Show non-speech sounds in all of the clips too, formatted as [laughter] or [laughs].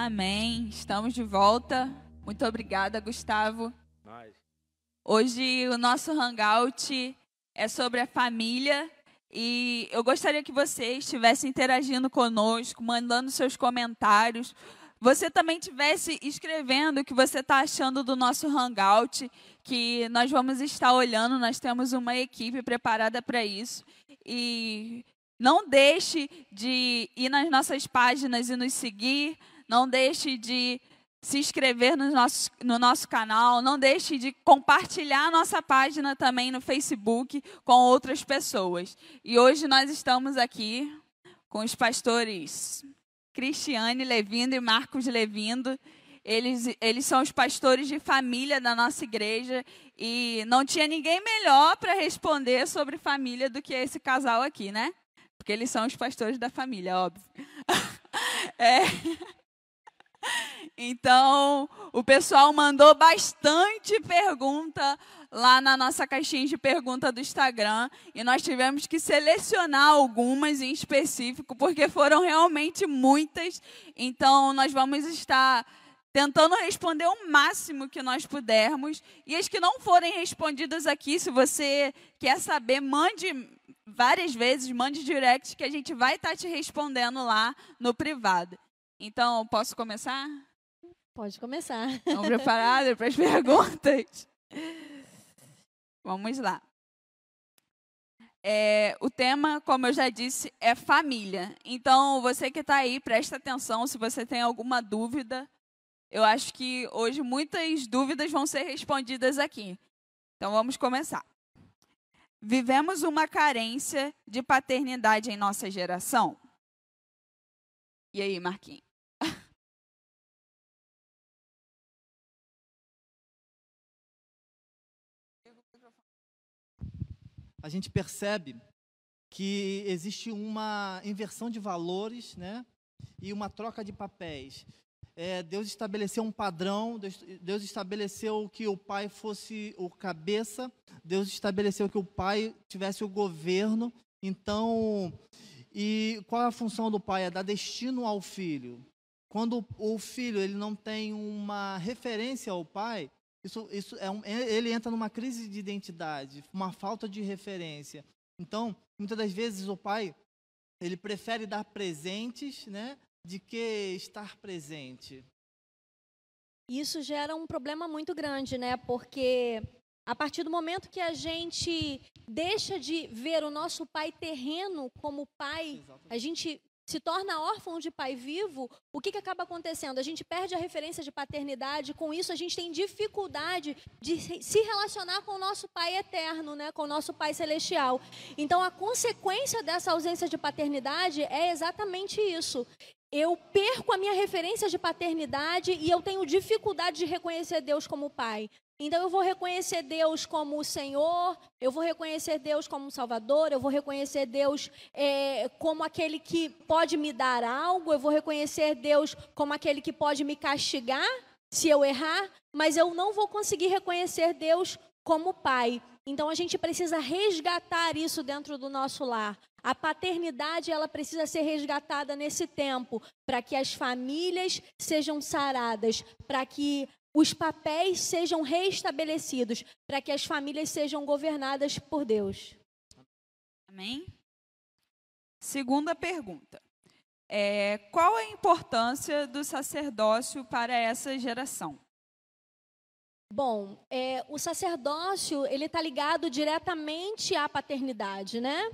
Amém. Estamos de volta. Muito obrigada, Gustavo. Hoje o nosso hangout é sobre a família e eu gostaria que você estivesse interagindo conosco, mandando seus comentários. Você também estivesse escrevendo o que você está achando do nosso hangout, que nós vamos estar olhando. Nós temos uma equipe preparada para isso. E não deixe de ir nas nossas páginas e nos seguir. Não deixe de se inscrever no nosso, no nosso canal. Não deixe de compartilhar nossa página também no Facebook com outras pessoas. E hoje nós estamos aqui com os pastores Cristiane Levindo e Marcos Levindo. Eles, eles são os pastores de família da nossa igreja e não tinha ninguém melhor para responder sobre família do que esse casal aqui, né? Porque eles são os pastores da família, óbvio. [laughs] É. Então, o pessoal mandou bastante pergunta lá na nossa caixinha de pergunta do Instagram e nós tivemos que selecionar algumas em específico porque foram realmente muitas. Então, nós vamos estar tentando responder o máximo que nós pudermos. E as que não forem respondidas aqui, se você quer saber, mande várias vezes, mande direct que a gente vai estar te respondendo lá no privado. Então, posso começar? Pode começar. Estão preparados para as perguntas? Vamos lá. É, o tema, como eu já disse, é família. Então, você que está aí, presta atenção se você tem alguma dúvida. Eu acho que hoje muitas dúvidas vão ser respondidas aqui. Então, vamos começar. Vivemos uma carência de paternidade em nossa geração? E aí, Marquinhos? A gente percebe que existe uma inversão de valores, né? E uma troca de papéis. É, Deus estabeleceu um padrão, Deus, Deus, estabeleceu que o pai fosse o cabeça, Deus estabeleceu que o pai tivesse o governo. Então, e qual é a função do pai? É dar destino ao filho. Quando o filho ele não tem uma referência ao pai, isso, isso é um, ele entra numa crise de identidade, uma falta de referência. Então, muitas das vezes o pai ele prefere dar presentes, né, de que estar presente. Isso gera um problema muito grande, né? Porque a partir do momento que a gente deixa de ver o nosso pai terreno como pai, a gente se torna órfão de pai vivo, o que, que acaba acontecendo? A gente perde a referência de paternidade, com isso a gente tem dificuldade de se relacionar com o nosso pai eterno, né? com o nosso pai celestial. Então a consequência dessa ausência de paternidade é exatamente isso. Eu perco a minha referência de paternidade e eu tenho dificuldade de reconhecer Deus como pai. Então eu vou reconhecer Deus como o Senhor, eu vou reconhecer Deus como Salvador, eu vou reconhecer Deus é, como aquele que pode me dar algo, eu vou reconhecer Deus como aquele que pode me castigar se eu errar, mas eu não vou conseguir reconhecer Deus como Pai. Então a gente precisa resgatar isso dentro do nosso lar. A paternidade ela precisa ser resgatada nesse tempo para que as famílias sejam saradas, para que os papéis sejam restabelecidos, para que as famílias sejam governadas por Deus. Amém? Segunda pergunta. É, qual a importância do sacerdócio para essa geração? Bom, é, o sacerdócio ele está ligado diretamente à paternidade, né?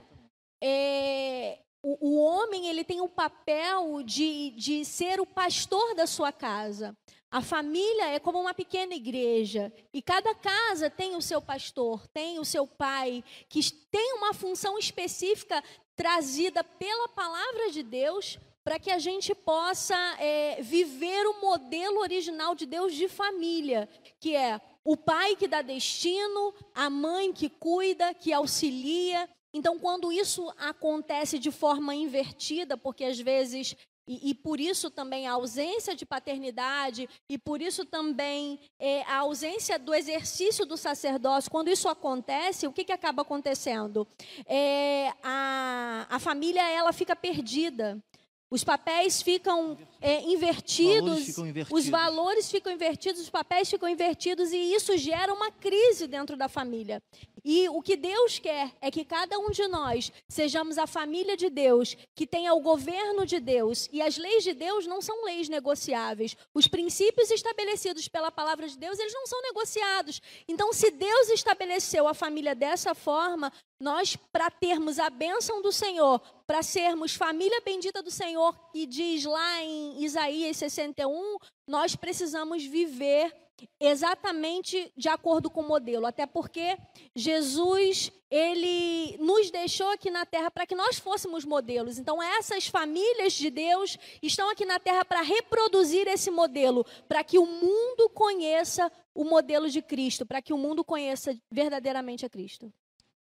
É, o, o, homem ele tem o papel de, de ser o pastor da sua casa. A família é como uma pequena igreja e cada casa tem o seu pastor, tem o seu pai, que tem uma função específica trazida pela palavra de Deus para que a gente possa é, viver o modelo original de Deus de família, que é o pai que dá destino, a mãe que cuida, que auxilia. Então, quando isso acontece de forma invertida, porque às vezes e, e, por isso também a ausência de paternidade, e por isso também é, a ausência do exercício do sacerdócio. Quando isso acontece, o que, que acaba acontecendo? É, a, a família ela fica perdida. Os papéis ficam, é, invertidos, valores invertidos, os valores ficam invertidos, os papéis ficam invertidos e isso gera uma crise dentro da família. E o que Deus quer é que cada um de nós sejamos a família de Deus, que tenha o governo de Deus. E as leis de Deus não são leis negociáveis. Os princípios estabelecidos pela palavra de Deus, eles não são negociados. Então, se Deus estabeleceu a família dessa forma, nós, para termos a bênção do Senhor, para sermos família bendita do Senhor, que diz lá em Isaías 61, nós precisamos viver exatamente de acordo com o modelo, até porque Jesus, ele nos deixou aqui na terra para que nós fôssemos modelos. Então essas famílias de Deus estão aqui na terra para reproduzir esse modelo, para que o mundo conheça o modelo de Cristo, para que o mundo conheça verdadeiramente a Cristo.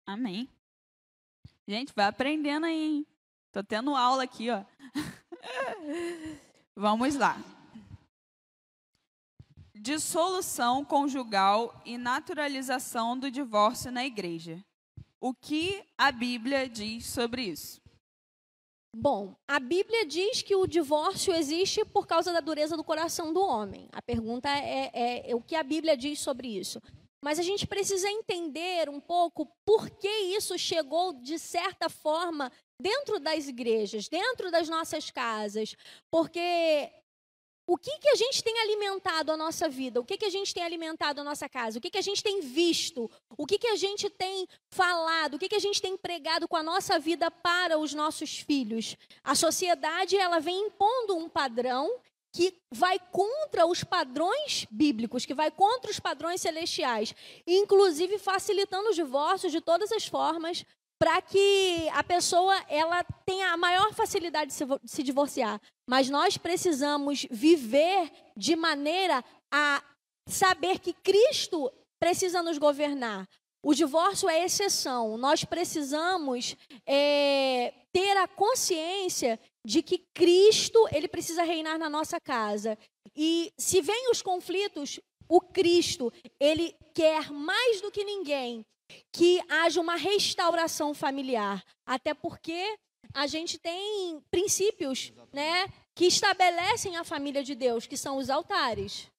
Amém. Gente, vai aprendendo aí, hein? Tô tendo aula aqui, ó. [laughs] Vamos lá dissolução conjugal e naturalização do divórcio na igreja. O que a Bíblia diz sobre isso? Bom, a Bíblia diz que o divórcio existe por causa da dureza do coração do homem. A pergunta é, é, é o que a Bíblia diz sobre isso. Mas a gente precisa entender um pouco por que isso chegou, de certa forma, dentro das igrejas, dentro das nossas casas. Porque o que, que a gente tem alimentado a nossa vida? O que, que a gente tem alimentado a nossa casa? O que, que a gente tem visto? O que, que a gente tem falado? O que, que a gente tem pregado com a nossa vida para os nossos filhos? A sociedade ela vem impondo um padrão que vai contra os padrões bíblicos, que vai contra os padrões celestiais, inclusive facilitando os divórcios de todas as formas, para que a pessoa ela tenha a maior facilidade de se, divorciar. Mas nós precisamos viver de maneira a saber que Cristo precisa nos governar. O divórcio é exceção. Nós precisamos é, ter a consciência de que Cristo ele precisa reinar na nossa casa. E se vem os conflitos, o Cristo ele quer mais do que ninguém que haja uma restauração familiar, até porque a gente tem princípios, né, que estabelecem a família de Deus, que são os altares.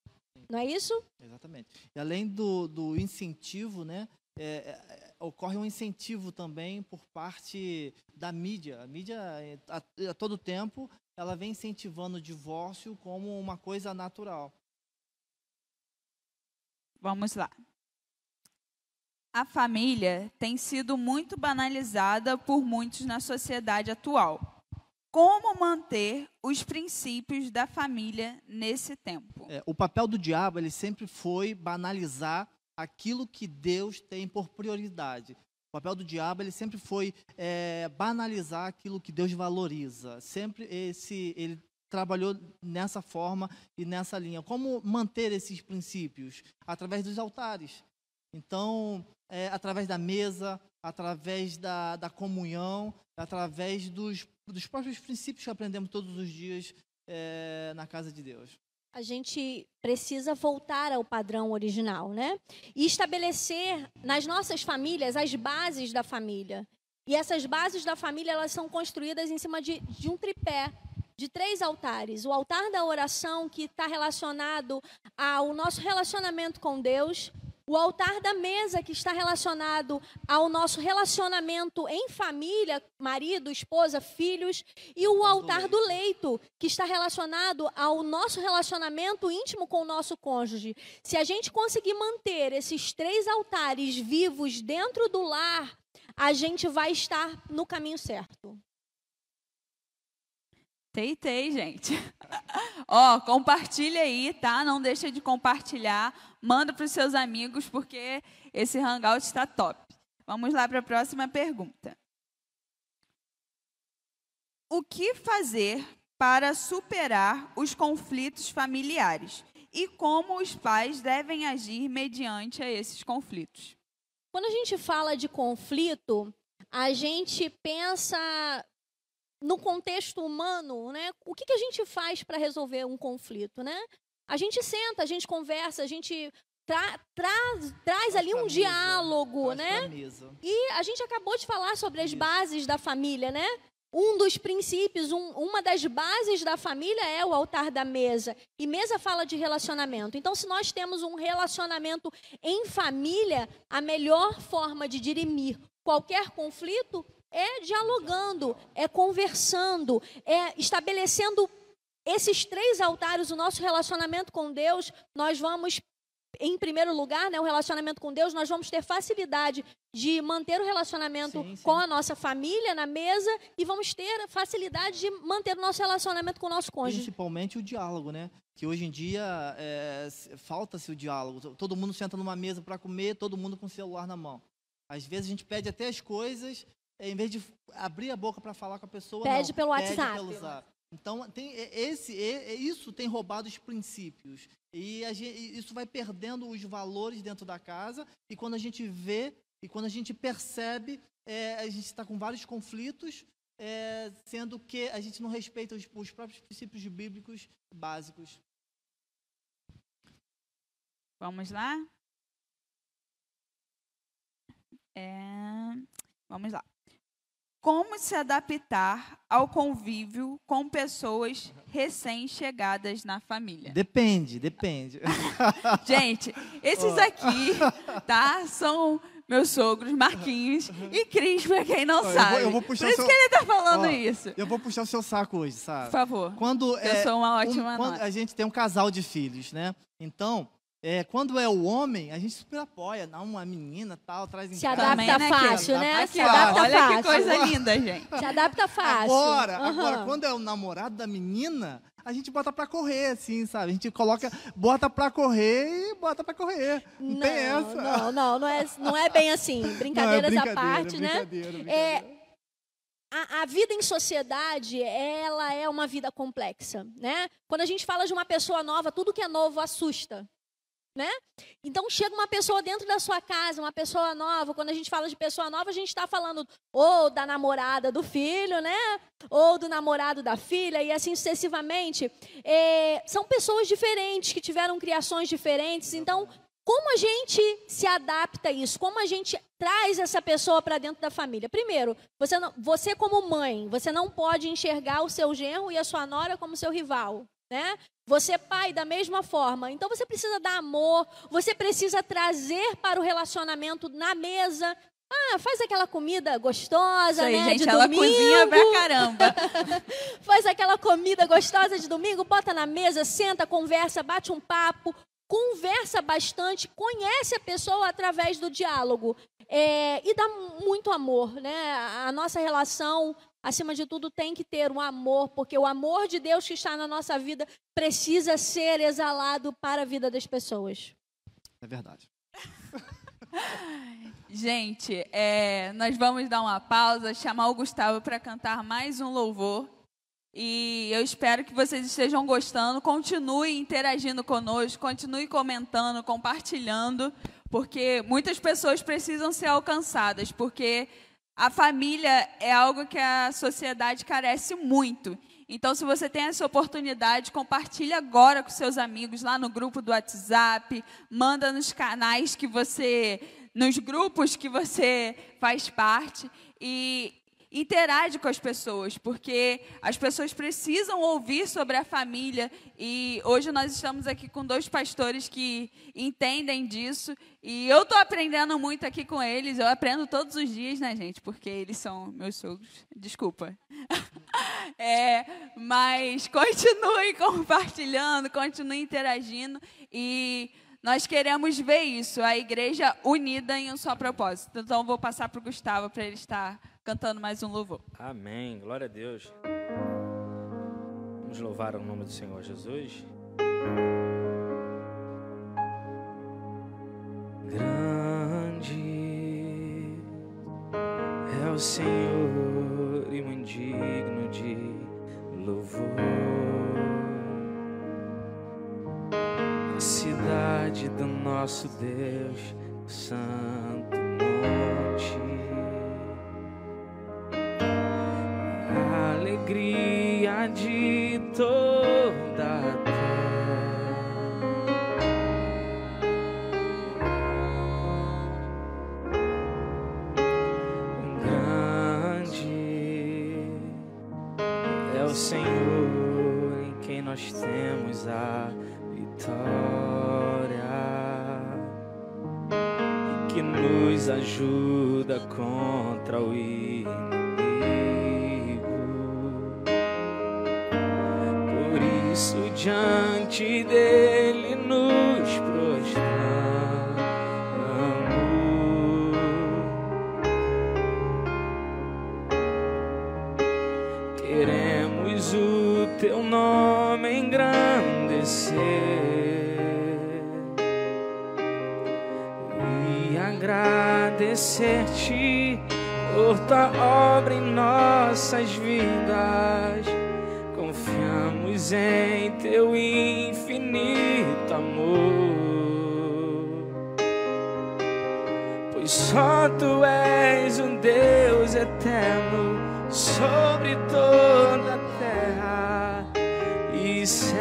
Não é isso? Exatamente. E além do, do incentivo, né, é, é, ocorre um incentivo também por parte da mídia. A mídia, a, a todo tempo, ela vem incentivando o divórcio como uma coisa natural. Vamos lá a família tem sido muito banalizada por muitos na sociedade atual. Como manter os princípios da família nesse tempo? É, o papel do diabo ele sempre foi banalizar aquilo que Deus tem por prioridade. O papel do diabo ele sempre foi é, banalizar aquilo que Deus valoriza. Sempre esse ele trabalhou nessa forma e nessa linha. Como manter esses princípios através dos altares? Então, é, através da mesa, através da, da comunhão, através dos, dos próprios princípios que aprendemos todos os dias é, na casa de Deus. A gente precisa voltar ao padrão original, né? E estabelecer nas nossas famílias as bases da família. E essas bases da família elas são construídas em cima de, de um tripé, de três altares. O altar da oração, que está relacionado ao nosso relacionamento com Deus, o altar da mesa, que está relacionado ao nosso relacionamento em família, marido, esposa, filhos. E o altar do leito, que está relacionado ao nosso relacionamento íntimo com o nosso cônjuge. Se a gente conseguir manter esses três altares vivos dentro do lar, a gente vai estar no caminho certo. Teitei, gente. [laughs] Ó, compartilha aí, tá? Não deixa de compartilhar. Manda para os seus amigos, porque esse hangout está top. Vamos lá para a próxima pergunta. O que fazer para superar os conflitos familiares? E como os pais devem agir mediante a esses conflitos? Quando a gente fala de conflito, a gente pensa no contexto humano, né, o que, que a gente faz para resolver um conflito, né? A gente senta, a gente conversa, a gente tra traz, traz ali um diálogo, né? E a gente acabou de falar sobre as bases da família, né? um dos princípios, um, uma das bases da família é o altar da mesa. E mesa fala de relacionamento. Então, se nós temos um relacionamento em família, a melhor forma de dirimir qualquer conflito é dialogando, é conversando, é estabelecendo esses três altares, o nosso relacionamento com Deus, nós vamos em primeiro lugar, né, o relacionamento com Deus, nós vamos ter facilidade de manter o relacionamento sim, sim. com a nossa família na mesa e vamos ter facilidade de manter o nosso relacionamento com o nosso cônjuge. Principalmente o diálogo, né? Que hoje em dia é, falta-se o diálogo. Todo mundo senta numa mesa para comer, todo mundo com o celular na mão. Às vezes a gente pede até as coisas, em vez de abrir a boca para falar com a pessoa, pede não, pelo pede WhatsApp. Pelo zap. Então, tem esse, isso tem roubado os princípios. E gente, isso vai perdendo os valores dentro da casa. E quando a gente vê, e quando a gente percebe, é, a gente está com vários conflitos, é, sendo que a gente não respeita os, os próprios princípios bíblicos básicos. Vamos lá? É, vamos lá como se adaptar ao convívio com pessoas recém-chegadas na família. Depende, depende. [laughs] Gente, esses aqui, tá, são meus sogros, Marquinhos e Cris, pra quem não sabe. Eu vou, eu vou Por isso seu... que ele tá falando Ó, isso. Eu vou puxar o seu saco hoje, sabe? Por favor. Quando, eu é, sou uma ótima um, Quando a gente tem um casal de filhos, né? Então, é, quando é o homem, a gente super apoia. Não, uma menina tal, traz em Se adapta Também, né, fácil, né? Se adapta Olha fácil. que coisa linda, gente. Se adapta fácil. Agora, uhum. agora, quando é o namorado da menina, a gente bota pra correr, assim, sabe? A gente coloca, bota pra correr e bota pra correr. Não, não tem essa. Não, não, não é, não é bem assim. Brincadeiras não, é à parte, né? Brincadeira. É, a, a, vida em sociedade, ela é uma vida complexa, né? Quando a gente fala de uma pessoa nova, tudo que é novo assusta né? Então chega uma pessoa dentro da sua casa, uma pessoa nova. Quando a gente fala de pessoa nova, a gente está falando ou da namorada do filho, né? Ou do namorado da filha e assim sucessivamente. É, são pessoas diferentes que tiveram criações diferentes. Então, como a gente se adapta a isso? Como a gente traz essa pessoa para dentro da família? Primeiro, você, não, você como mãe, você não pode enxergar o seu genro e a sua nora como seu rival né? Você pai da mesma forma. Então você precisa dar amor, você precisa trazer para o relacionamento na mesa. Ah, faz aquela comida gostosa, aí, né? Gente, de ela domingo. cozinha pra caramba. [laughs] faz aquela comida gostosa de domingo, bota na mesa, senta, conversa, bate um papo, conversa bastante, conhece a pessoa através do diálogo. É, e dá muito amor, né? A nossa relação acima de tudo, tem que ter um amor, porque o amor de Deus que está na nossa vida precisa ser exalado para a vida das pessoas. É verdade. [laughs] Gente, é, nós vamos dar uma pausa, chamar o Gustavo para cantar mais um louvor. E eu espero que vocês estejam gostando. Continue interagindo conosco, continue comentando, compartilhando, porque muitas pessoas precisam ser alcançadas, porque a família é algo que a sociedade carece muito. Então, se você tem essa oportunidade, compartilhe agora com seus amigos lá no grupo do WhatsApp, manda nos canais que você, nos grupos que você faz parte e interage com as pessoas, porque as pessoas precisam ouvir sobre a família e hoje nós estamos aqui com dois pastores que entendem disso e eu estou aprendendo muito aqui com eles. Eu aprendo todos os dias, né, gente? Porque eles são meus sogros. Desculpa. [laughs] É, mas continue [laughs] compartilhando, continue interagindo e nós queremos ver isso, a igreja unida em um só propósito. Então, vou passar para o Gustavo para ele estar cantando mais um louvor. Amém. Glória a Deus. Vamos louvar o nome do Senhor Jesus. Grande é o Senhor e muito digno de louvor. A cidade do nosso Deus, Santo de toda a terra. Grande Senhor em quem nós temos a vitória e que nos ajuda contra o diante dele tu és um Deus eterno sobre toda a céu.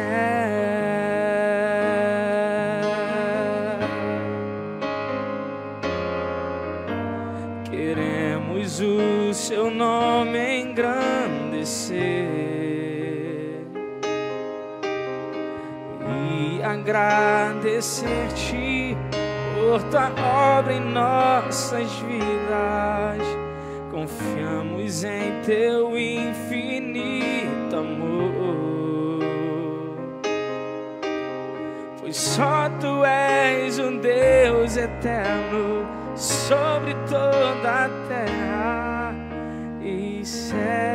Queremos o seu nome engrandecer e agradecer-te por tua obra em nossas vidas. Confiamos em teu infinito amor. pois só tu és um Deus eterno sobre toda a terra e céu.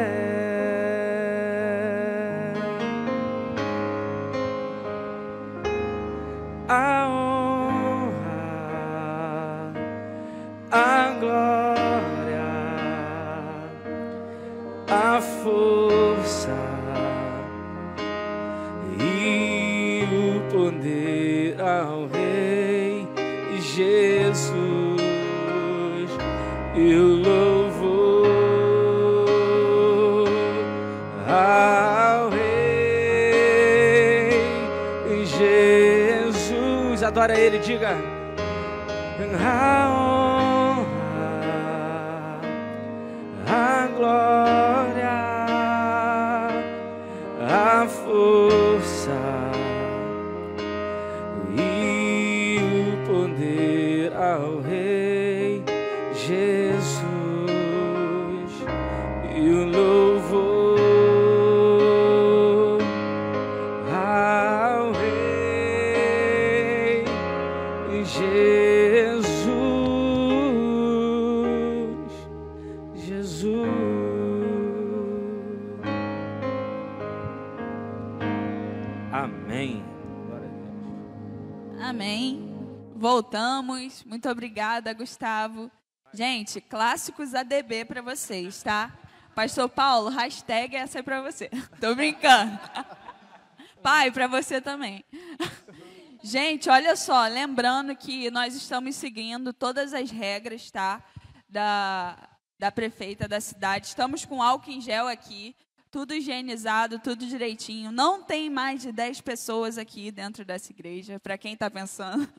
Adora Ele, diga. Voltamos. Muito obrigada, Gustavo. Gente, clássicos ADB para vocês, tá? Pastor Paulo, hashtag essa é para você. [laughs] Tô brincando. Pai, para você também. Gente, olha só, lembrando que nós estamos seguindo todas as regras, tá? Da, da prefeita da cidade. Estamos com álcool em gel aqui, tudo higienizado, tudo direitinho. Não tem mais de 10 pessoas aqui dentro dessa igreja, para quem está pensando.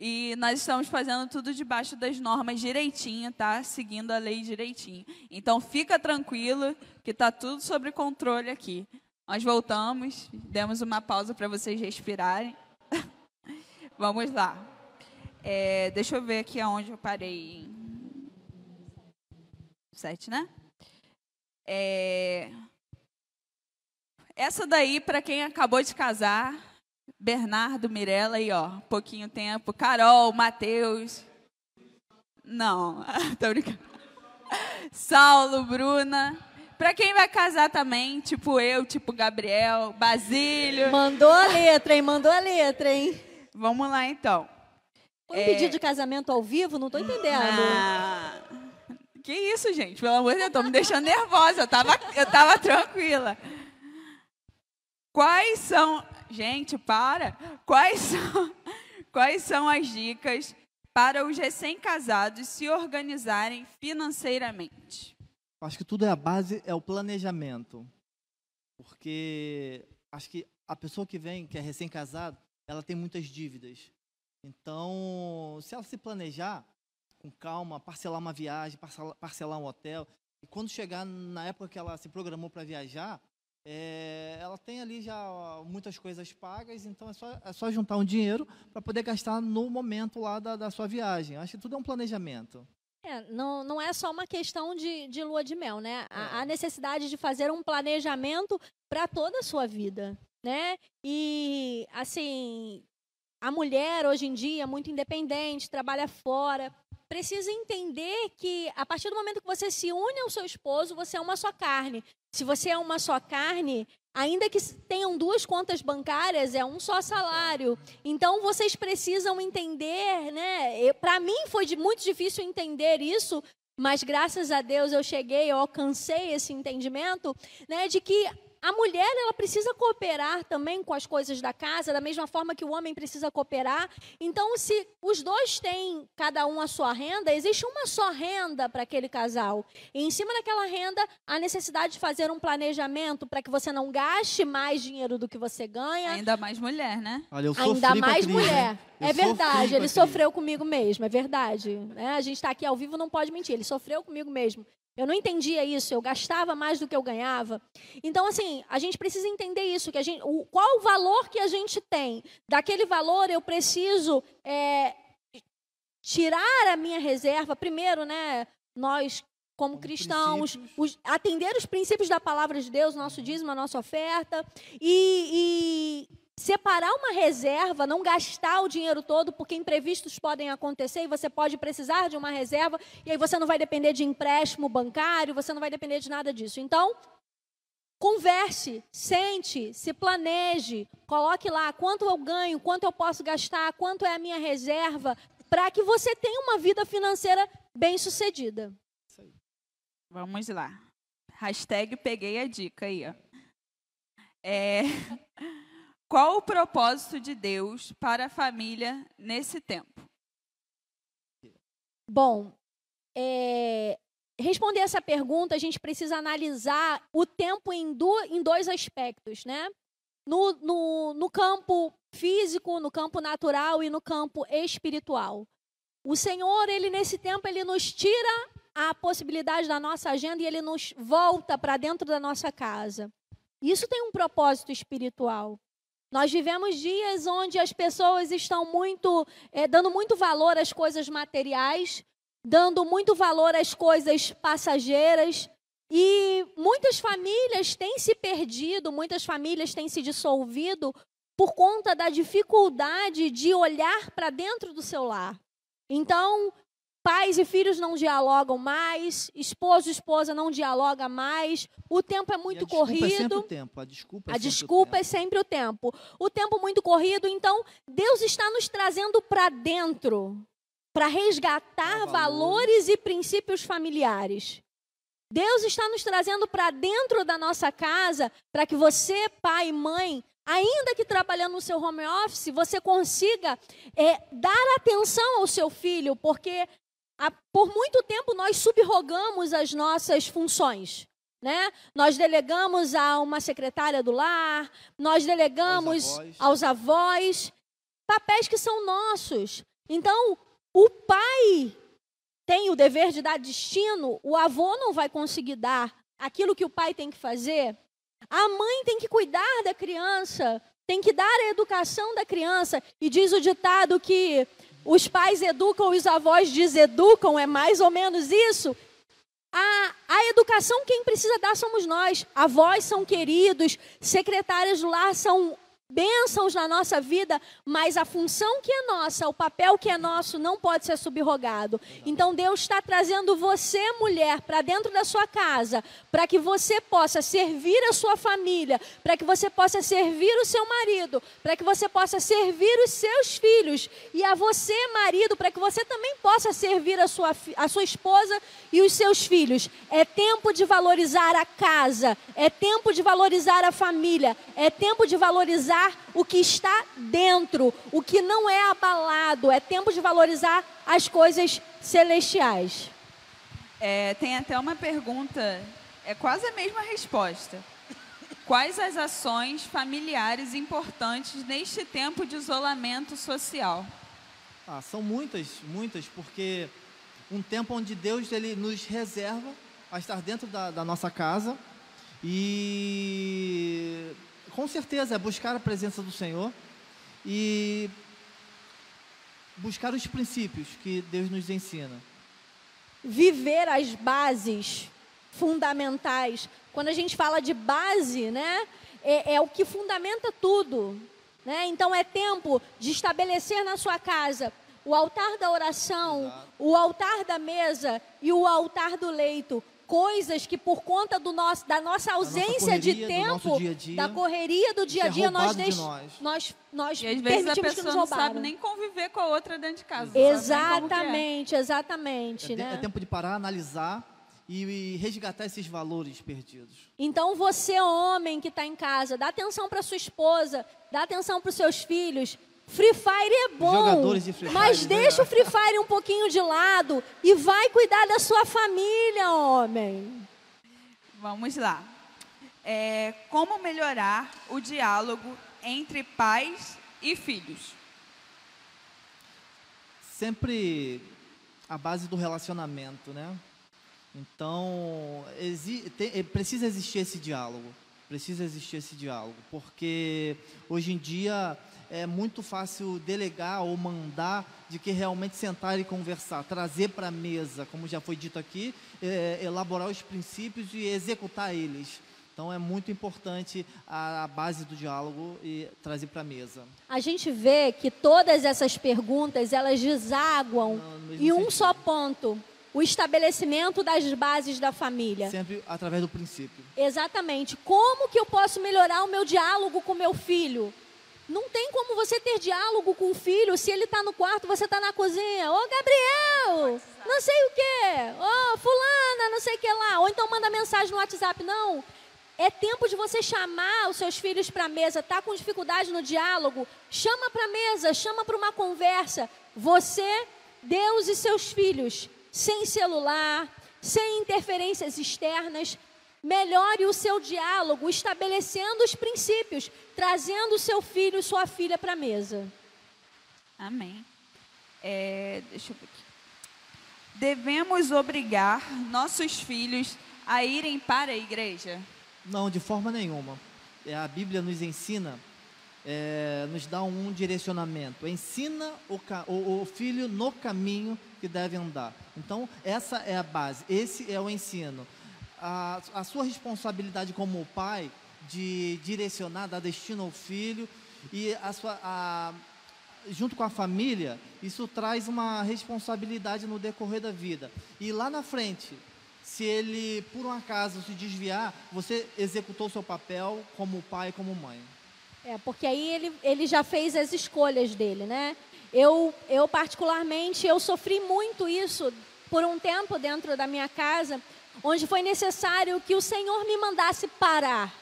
E nós estamos fazendo tudo debaixo das normas direitinho, tá? Seguindo a lei direitinho. Então fica tranquilo que está tudo sob controle aqui. Nós voltamos, demos uma pausa para vocês respirarem. [laughs] Vamos lá. É, deixa eu ver aqui aonde eu parei. Sete, né? É, essa daí, para quem acabou de casar, Bernardo, Mirella aí, ó, pouquinho tempo. Carol, Matheus. Não, [laughs] tô brincando. Saulo, Bruna. Pra quem vai casar também, tipo eu, tipo Gabriel, Basílio. Mandou a letra, hein? Mandou a letra, hein? Vamos lá, então. Foi um é... pedido de casamento ao vivo? Não tô entendendo. Ah, que isso, gente? Pelo amor de Deus, tô me deixando nervosa. Eu tava, eu tava tranquila. Quais são gente, para. Quais [laughs] são, quais são as dicas para os recém-casados se organizarem financeiramente? Acho que tudo é a base, é o planejamento. Porque acho que a pessoa que vem, que é recém-casado, ela tem muitas dívidas. Então, se ela se planejar com calma, parcelar uma viagem, parcelar, parcelar um hotel, e quando chegar na época que ela se programou para viajar, é, ela tem ali já muitas coisas pagas, então é só, é só juntar um dinheiro para poder gastar no momento lá da, da, sua viagem. Acho que tudo é um planejamento. É, não, não é só uma questão de, de lua de mel, né? A, a necessidade de fazer um planejamento para toda a sua vida, né? E, assim, a mulher hoje em dia é muito independente, trabalha fora, precisa entender que a partir do momento que você se une ao seu esposo, você é uma só carne. Se você é uma só carne, ainda que tenham duas contas bancárias, é um só salário. Então vocês precisam entender, né? Para mim foi muito difícil entender isso, mas graças a Deus eu cheguei, eu alcancei esse entendimento, né, de que a mulher ela precisa cooperar também com as coisas da casa, da mesma forma que o homem precisa cooperar. Então, se os dois têm cada um a sua renda, existe uma só renda para aquele casal. E em cima daquela renda, a necessidade de fazer um planejamento para que você não gaste mais dinheiro do que você ganha. Ainda mais mulher, né? Olha, eu Ainda mais mulher. É verdade, ele sofreu comigo mesmo, é verdade. É, a gente está aqui ao vivo, não pode mentir. Ele sofreu comigo mesmo. Eu não entendia isso, eu gastava mais do que eu ganhava. Então, assim, a gente precisa entender isso, que a gente, o, qual o valor que a gente tem. Daquele valor eu preciso é, tirar a minha reserva. Primeiro, né, nós, como, como cristãos, os, atender os princípios da palavra de Deus, nosso dízimo, a nossa oferta. E, e separar uma reserva, não gastar o dinheiro todo, porque imprevistos podem acontecer e você pode precisar de uma reserva, e aí você não vai depender de empréstimo bancário, você não vai depender de nada disso. Então, converse, sente, se planeje, coloque lá quanto eu ganho, quanto eu posso gastar, quanto é a minha reserva, para que você tenha uma vida financeira bem sucedida. Vamos lá. Hashtag peguei a dica aí, ó. É... [laughs] Qual o propósito de Deus para a família nesse tempo? Bom, é, responder essa pergunta, a gente precisa analisar o tempo em, do, em dois aspectos, né? No, no, no campo físico, no campo natural e no campo espiritual. O Senhor, ele nesse tempo, ele nos tira a possibilidade da nossa agenda e ele nos volta para dentro da nossa casa. Isso tem um propósito espiritual. Nós vivemos dias onde as pessoas estão muito é, dando muito valor às coisas materiais, dando muito valor às coisas passageiras. E muitas famílias têm se perdido, muitas famílias têm se dissolvido por conta da dificuldade de olhar para dentro do seu lar. Então, Pais e filhos não dialogam mais, esposo e esposa não dialoga mais, o tempo é muito a corrido. É sempre o tempo. A desculpa, é, a sempre, desculpa o é sempre o tempo. O tempo muito corrido, então Deus está nos trazendo para dentro, para resgatar valores. valores e princípios familiares. Deus está nos trazendo para dentro da nossa casa para que você, pai e mãe, ainda que trabalhando no seu home office, você consiga é, dar atenção ao seu filho, porque por muito tempo nós subrogamos as nossas funções. Né? Nós delegamos a uma secretária do lar, nós delegamos aos avós. aos avós, papéis que são nossos. Então, o pai tem o dever de dar destino, o avô não vai conseguir dar aquilo que o pai tem que fazer. A mãe tem que cuidar da criança, tem que dar a educação da criança. E diz o ditado que os pais educam, os avós deseducam, é mais ou menos isso. A, a educação quem precisa dar somos nós. Avós são queridos, secretárias do lar são bênçãos na nossa vida, mas a função que é nossa, o papel que é nosso, não pode ser subrogado. Então Deus está trazendo você, mulher, para dentro da sua casa, para que você possa servir a sua família, para que você possa servir o seu marido, para que você possa servir os seus filhos, e a você, marido, para que você também possa servir a sua, a sua esposa e os seus filhos. É tempo de valorizar a casa, é tempo de valorizar a família, é tempo de valorizar valorizar o que está dentro, o que não é abalado. É tempo de valorizar as coisas celestiais. É, tem até uma pergunta, é quase a mesma resposta. Quais as ações familiares importantes neste tempo de isolamento social? Ah, são muitas, muitas, porque um tempo onde Deus ele nos reserva a estar dentro da, da nossa casa E com certeza é buscar a presença do Senhor e buscar os princípios que Deus nos ensina. Viver as bases fundamentais. Quando a gente fala de base, né, é, é o que fundamenta tudo. Né? Então é tempo de estabelecer na sua casa o altar da oração, Exato. o altar da mesa e o altar do leito. Coisas que por conta do nosso, da nossa ausência nossa de tempo, dia -dia, da correria do dia a dia, nós, deix... de nós. nós nós e às vezes a pessoa não sabe nem conviver com a outra dentro de casa. Exatamente, é. exatamente. É, né? é tempo de parar, analisar e, resgatar esses valores perdidos. Então você, homem que está em casa, dá atenção para sua esposa, dá atenção para os seus filhos. Free Fire é bom, mas né? deixa o Free Fire um pouquinho de lado e vai cuidar da sua família, homem. Vamos lá. É, como melhorar o diálogo entre pais e filhos? Sempre a base do relacionamento, né? Então, exi tem, eh, precisa existir esse diálogo. Precisa existir esse diálogo, porque hoje em dia é muito fácil delegar ou mandar de que realmente sentar e conversar, trazer para a mesa, como já foi dito aqui, é, elaborar os princípios e executar eles. Então é muito importante a, a base do diálogo e trazer para a mesa. A gente vê que todas essas perguntas elas desaguam em um sentido. só ponto, o estabelecimento das bases da família. Sempre através do princípio. Exatamente. Como que eu posso melhorar o meu diálogo com meu filho? Não tem como você ter diálogo com o filho se ele está no quarto, você está na cozinha. Ô, Gabriel, não sei o quê. Ô, fulana, não sei o que lá. Ou então manda mensagem no WhatsApp. Não. É tempo de você chamar os seus filhos para a mesa. Tá com dificuldade no diálogo? Chama para a mesa, chama para uma conversa. Você, Deus e seus filhos sem celular, sem interferências externas. Melhore o seu diálogo, estabelecendo os princípios, trazendo o seu filho e sua filha para a mesa. Amém. É, deixa eu ver aqui. Devemos obrigar nossos filhos a irem para a igreja? Não, de forma nenhuma. É, a Bíblia nos ensina é, nos dá um direcionamento. Ensina o, o, o, filho no caminho que deve andar. Então, essa é a base, esse é o ensino. A, a sua responsabilidade como pai de direcionar, dar destino ao filho e a sua, a, junto com a família, isso traz uma responsabilidade no decorrer da vida. E lá na frente, se ele por um acaso se desviar, você executou seu papel como pai, como mãe. É, porque aí ele, ele já fez as escolhas dele, né? Eu, eu particularmente, eu sofri muito isso por um tempo dentro da minha casa, onde foi necessário que o Senhor me mandasse parar.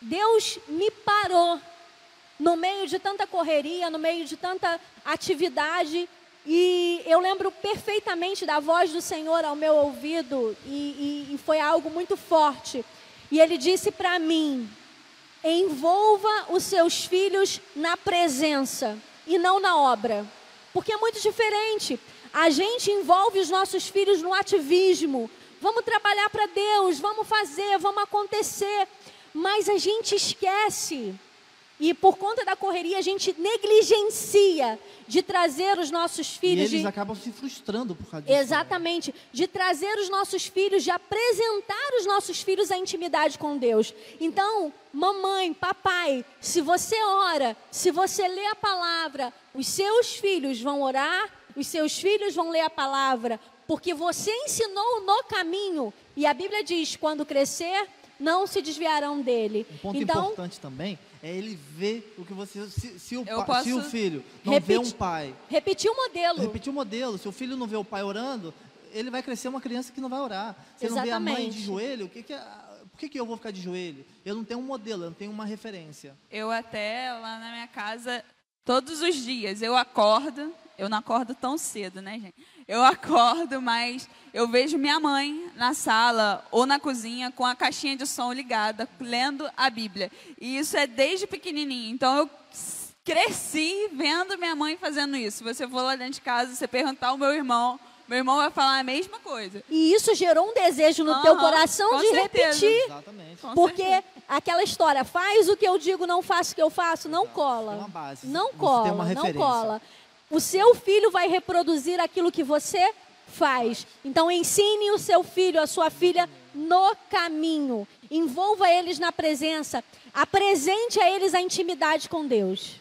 Deus me parou no meio de tanta correria, no meio de tanta atividade, e eu lembro perfeitamente da voz do Senhor ao meu ouvido, e, e, e foi algo muito forte. E ele disse para mim: envolva os seus filhos na presença e não na obra. Porque é muito diferente. A gente envolve os nossos filhos no ativismo. Vamos trabalhar para Deus, vamos fazer, vamos acontecer. Mas a gente esquece e por conta da correria, a gente negligencia de trazer os nossos filhos. E eles de... acabam se frustrando por causa disso. Né? Exatamente. De trazer os nossos filhos, de apresentar os nossos filhos à intimidade com Deus. Então, mamãe, papai, se você ora, se você lê a palavra, os seus filhos vão orar, os seus filhos vão ler a palavra, porque você ensinou no caminho. E a Bíblia diz: quando crescer, não se desviarão dele. Um ponto então, importante também é ele ver o que você. Se, se, o, pai, se o, filho não repetir, vê um pai. Repetir o modelo. Repetir o modelo. Se o filho não vê o pai orando, ele vai crescer uma criança que não vai orar. Se Exatamente. não vê a mãe de joelho, o que, que é. Por que, que eu vou ficar de joelho? Eu não tenho um modelo, eu não tenho uma referência. Eu até lá na minha casa, todos os dias, eu acordo, eu não acordo tão cedo, né, gente? Eu acordo, mas eu vejo minha mãe na sala ou na cozinha com a caixinha de som ligada, lendo a Bíblia. E isso é desde pequenininho. Então eu cresci vendo minha mãe fazendo isso. Se você for lá dentro de casa, você perguntar ao meu irmão, meu irmão vai falar a mesma coisa. E isso gerou um desejo no uhum, teu coração de certeza. repetir. Exatamente. Porque aquela história, faz o que eu digo, não faço o que eu faço, não cola. Não cola, não cola. O seu filho vai reproduzir aquilo que você faz. Então ensine o seu filho, a sua filha no caminho. Envolva eles na presença. Apresente a eles a intimidade com Deus.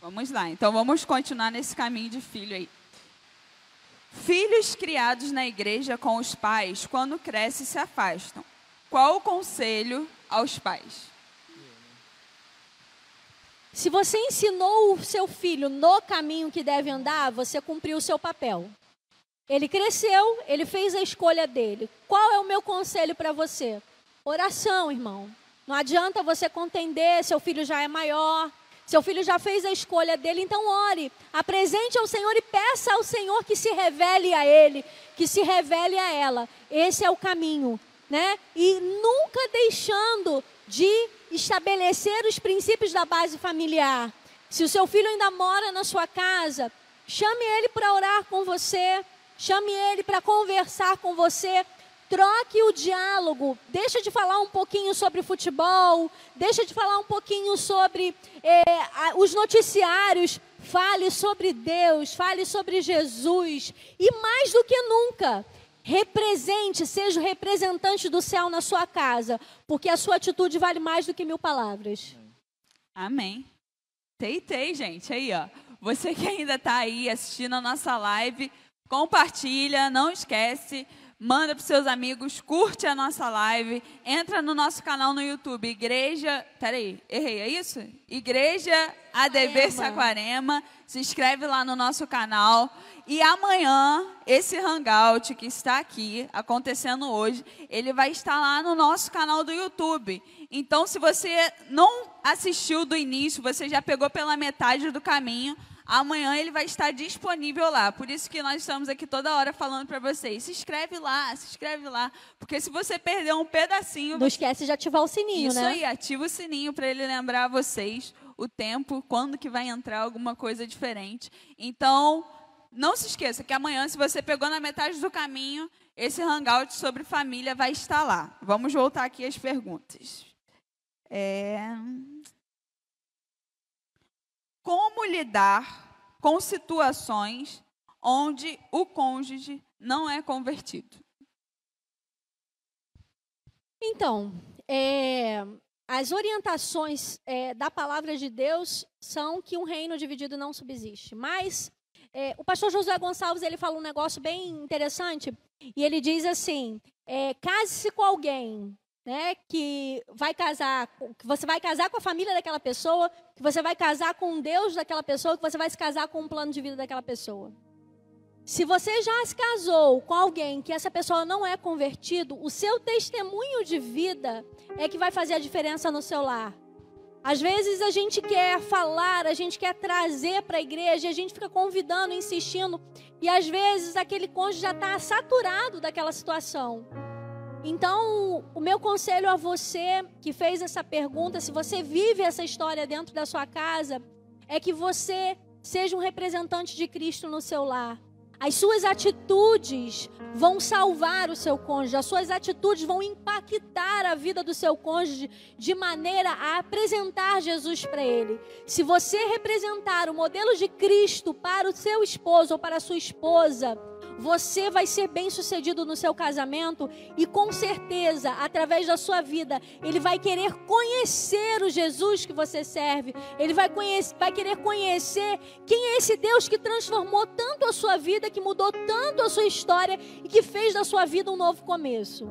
Vamos lá, então vamos continuar nesse caminho de filho aí. Filhos criados na igreja com os pais, quando crescem, se afastam. Qual o conselho aos pais? Se você ensinou o seu filho no caminho que deve andar, você cumpriu o seu papel. Ele cresceu, ele fez a escolha dele. Qual é o meu conselho para você? Oração, irmão. Não adianta você contender, seu filho já é maior, seu filho já fez a escolha dele, então ore. Apresente ao Senhor e peça ao Senhor que se revele a ele, que se revele a ela. Esse é o caminho, né? E nunca deixando de estabelecer os princípios da base familiar. Se o seu filho ainda mora na sua casa, chame ele para orar com você. Chame ele para conversar com você. Troque o diálogo. Deixa de falar um pouquinho sobre futebol. Deixa de falar um pouquinho sobre é, os noticiários. Fale sobre Deus. Fale sobre Jesus. E mais do que nunca, represente, seja o representante do céu na sua casa, porque a sua atitude vale mais do que mil palavras. Amém. Teitei, gente. Aí, ó. Você que ainda está aí assistindo a nossa live, compartilha, não esquece, manda para seus amigos, curte a nossa live, entra no nosso canal no YouTube, Igreja, peraí, errei, é isso? Igreja ADB Saquarema, se inscreve lá no nosso canal e amanhã esse hangout que está aqui acontecendo hoje, ele vai estar lá no nosso canal do YouTube. Então, se você não assistiu do início, você já pegou pela metade do caminho, Amanhã ele vai estar disponível lá. Por isso que nós estamos aqui toda hora falando para vocês. Se inscreve lá, se inscreve lá. Porque se você perder um pedacinho. Não esquece de ativar o sininho, isso né? Isso aí, ativa o sininho para ele lembrar vocês o tempo, quando que vai entrar alguma coisa diferente. Então, não se esqueça que amanhã, se você pegou na metade do caminho, esse hangout sobre família vai estar lá. Vamos voltar aqui às perguntas. É... Como lidar com situações onde o cônjuge não é convertido? Então, é, as orientações é, da palavra de Deus são que um reino dividido não subsiste. Mas é, o pastor Josué Gonçalves ele fala um negócio bem interessante e ele diz assim: é, case-se com alguém né, que vai casar, que você vai casar com a família daquela pessoa, que você vai casar com Deus daquela pessoa, que você vai se casar com um plano de vida daquela pessoa. Se você já se casou com alguém que essa pessoa não é convertido, o seu testemunho de vida é que vai fazer a diferença no seu lar. Às vezes a gente quer falar, a gente quer trazer para a igreja, a gente fica convidando, insistindo, e às vezes aquele cônjuge já está saturado daquela situação. Então, o meu conselho a você que fez essa pergunta, se você vive essa história dentro da sua casa, é que você seja um representante de Cristo no seu lar. As suas atitudes vão salvar o seu cônjuge, as suas atitudes vão impactar a vida do seu cônjuge de maneira a apresentar Jesus para ele. Se você representar o modelo de Cristo para o seu esposo ou para a sua esposa, você vai ser bem sucedido no seu casamento e com certeza, através da sua vida, ele vai querer conhecer o Jesus que você serve. Ele vai, conhecer, vai querer conhecer quem é esse Deus que transformou tanto a sua vida, que mudou tanto a sua história e que fez da sua vida um novo começo.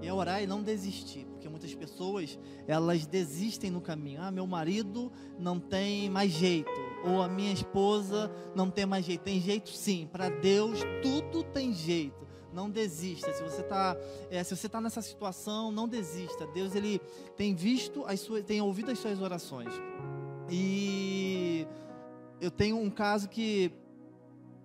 E é orar e não desistir, muitas pessoas elas desistem no caminho. Ah, meu marido não tem mais jeito ou a minha esposa não tem mais jeito. Tem jeito sim, para Deus tudo tem jeito. Não desista. Se você está, é, se você tá nessa situação, não desista. Deus ele tem visto as suas, tem ouvido as suas orações. E eu tenho um caso que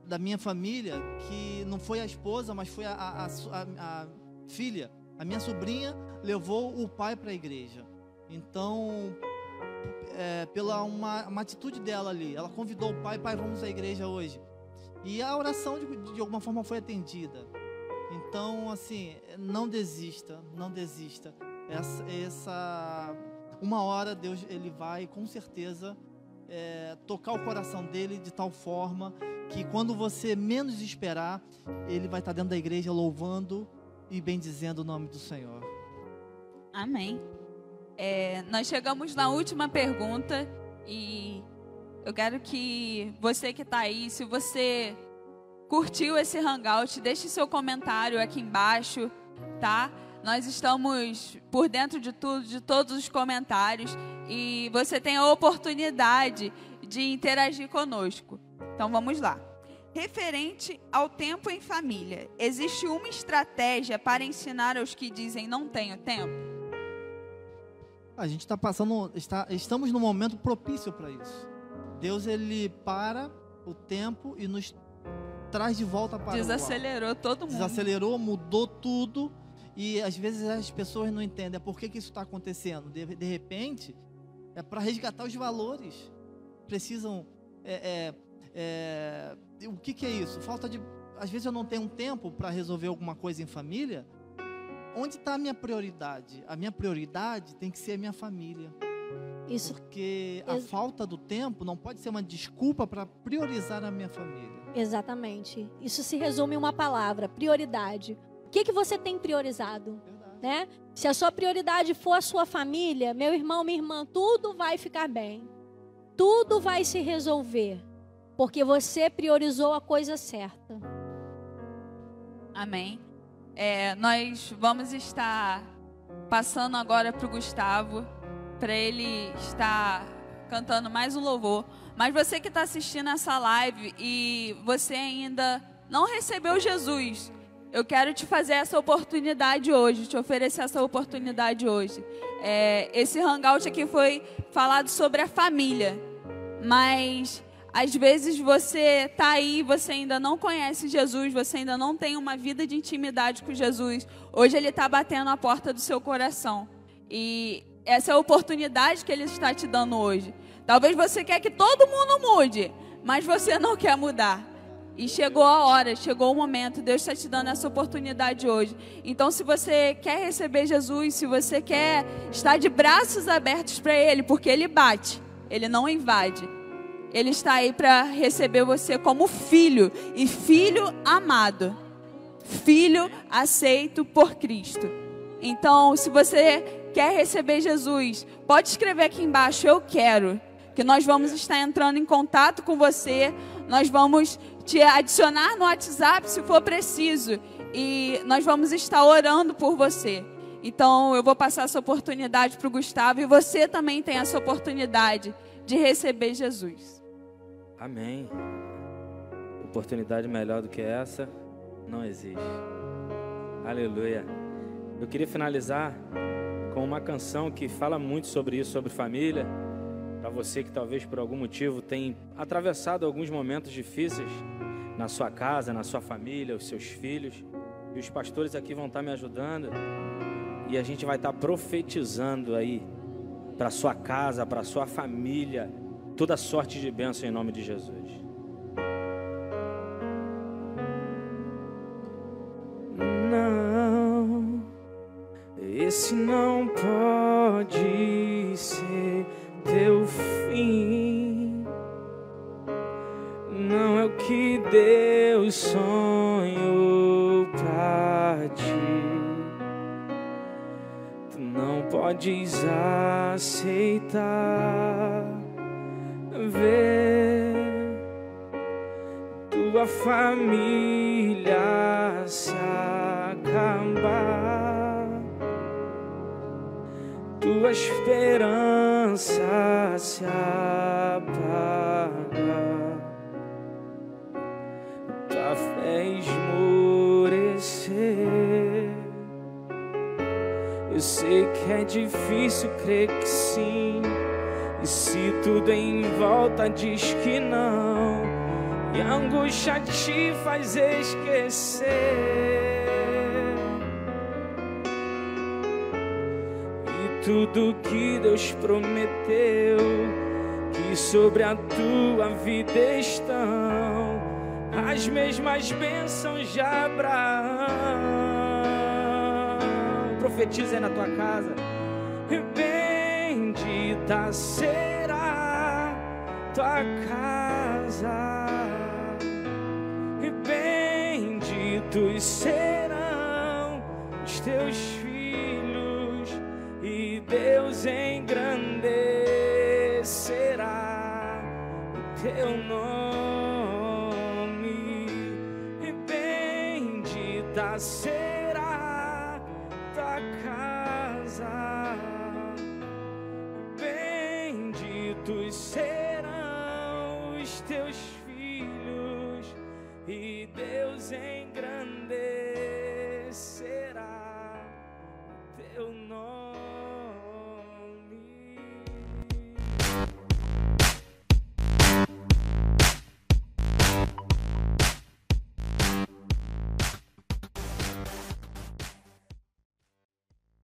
da minha família que não foi a esposa, mas foi a, a, a, a filha. A minha sobrinha levou o pai para a igreja. Então, é, pela uma, uma atitude dela ali. Ela convidou o pai, pai, vamos à igreja hoje. E a oração de, de alguma forma foi atendida. Então, assim, não desista, não desista. Essa, essa uma hora Deus ele vai com certeza é, tocar o coração dele de tal forma que quando você menos esperar, ele vai estar dentro da igreja louvando e bendizendo o nome do Senhor. Amém. É, nós chegamos na última pergunta e eu quero que você que está aí, se você curtiu esse hangout, deixe seu comentário aqui embaixo, tá? Nós estamos por dentro de tudo, de todos os comentários, e você tem a oportunidade de interagir conosco. Então vamos lá. Referente ao tempo em família, existe uma estratégia para ensinar aos que dizem não tenho tempo? A gente está passando, está, estamos num momento propício para isso. Deus ele para o tempo e nos traz de volta para Desacelerou todo mundo. Desacelerou, mudou tudo. E às vezes as pessoas não entendem por que, que isso está acontecendo. De, de repente, é para resgatar os valores. Precisam. É, é, é, o que, que é isso? Falta de. Às vezes eu não tenho um tempo para resolver alguma coisa em família. Onde está a minha prioridade? A minha prioridade tem que ser a minha família. Isso. Porque a falta do tempo não pode ser uma desculpa para priorizar a minha família. Exatamente. Isso se resume em uma palavra: prioridade. O que, que você tem priorizado? Né? Se a sua prioridade for a sua família, meu irmão, minha irmã, tudo vai ficar bem. Tudo vai se resolver. Porque você priorizou a coisa certa. Amém. É, nós vamos estar passando agora para o Gustavo, para ele estar cantando mais um louvor. Mas você que está assistindo essa live e você ainda não recebeu Jesus, eu quero te fazer essa oportunidade hoje, te oferecer essa oportunidade hoje. É, esse hangout aqui foi falado sobre a família, mas às vezes você está aí, você ainda não conhece Jesus, você ainda não tem uma vida de intimidade com Jesus. Hoje ele está batendo a porta do seu coração e essa é a oportunidade que ele está te dando hoje. Talvez você quer que todo mundo mude, mas você não quer mudar. E chegou a hora, chegou o momento. Deus está te dando essa oportunidade hoje. Então, se você quer receber Jesus, se você quer estar de braços abertos para Ele, porque Ele bate, Ele não invade. Ele está aí para receber você como filho e filho amado, filho aceito por Cristo. Então, se você quer receber Jesus, pode escrever aqui embaixo: Eu quero que nós vamos estar entrando em contato com você, nós vamos te adicionar no WhatsApp se for preciso e nós vamos estar orando por você. Então eu vou passar essa oportunidade para o Gustavo e você também tem essa oportunidade de receber Jesus. Amém. Oportunidade melhor do que essa não existe. Aleluia. Eu queria finalizar com uma canção que fala muito sobre isso, sobre família. Para você que talvez por algum motivo tem atravessado alguns momentos difíceis na sua casa, na sua família, os seus filhos. E os pastores aqui vão estar me ajudando. E a gente vai estar profetizando aí para sua casa, para sua família, toda sorte de bênção em nome de Jesus. Tudo que Deus prometeu, que sobre a tua vida estão as as mesmas bênçãos de Abraão. Profetiza na tua casa. Bendita será tua casa. Benditos serão os teus filhos Engrandecerá o teu nome. Bendita será tua casa. Benditos serão os teus filhos e Deus engrandecerá